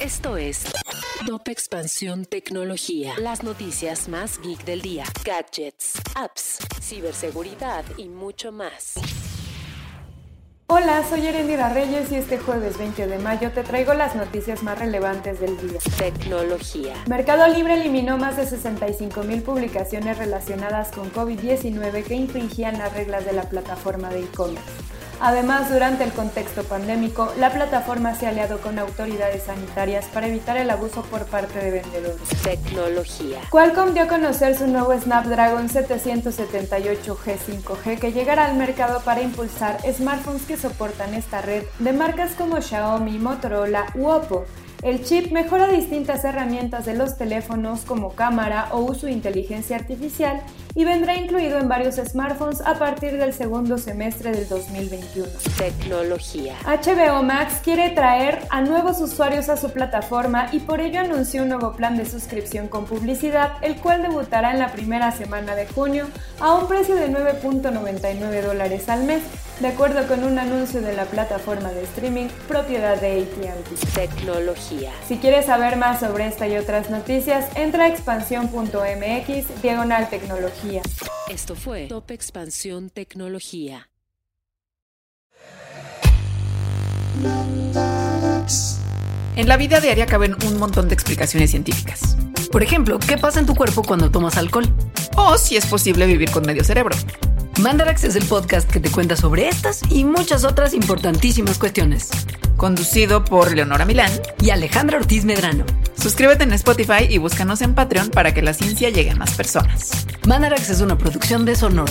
Esto es Top Expansión Tecnología. Las noticias más geek del día. Gadgets, apps, ciberseguridad y mucho más. Hola, soy Erendira Reyes y este jueves 20 de mayo te traigo las noticias más relevantes del día. Tecnología. Mercado Libre eliminó más de 65 mil publicaciones relacionadas con COVID-19 que infringían las reglas de la plataforma de e-commerce. Además, durante el contexto pandémico, la plataforma se ha aliado con autoridades sanitarias para evitar el abuso por parte de vendedores. Tecnología. Qualcomm dio a conocer su nuevo Snapdragon 778G 5G que llegará al mercado para impulsar smartphones que soportan esta red de marcas como Xiaomi, Motorola u Oppo. El chip mejora distintas herramientas de los teléfonos como cámara o uso de inteligencia artificial y vendrá incluido en varios smartphones a partir del segundo semestre del 2021. Tecnología. HBO Max quiere traer a nuevos usuarios a su plataforma y por ello anunció un nuevo plan de suscripción con publicidad, el cual debutará en la primera semana de junio a un precio de 9.99 dólares al mes, de acuerdo con un anuncio de la plataforma de streaming propiedad de AT&T. Tecnología. Si quieres saber más sobre esta y otras noticias, entra a expansión.mx diagonal tecnología. Esto fue Top Expansión Tecnología. En la vida diaria caben un montón de explicaciones científicas. Por ejemplo, ¿qué pasa en tu cuerpo cuando tomas alcohol? O si es posible vivir con medio cerebro. Mandarax es el podcast que te cuenta sobre estas y muchas otras importantísimas cuestiones. Conducido por Leonora Milán. Y Alejandra Ortiz Medrano. Suscríbete en Spotify y búscanos en Patreon para que la ciencia llegue a más personas. Mandarax es una producción de Sonoro.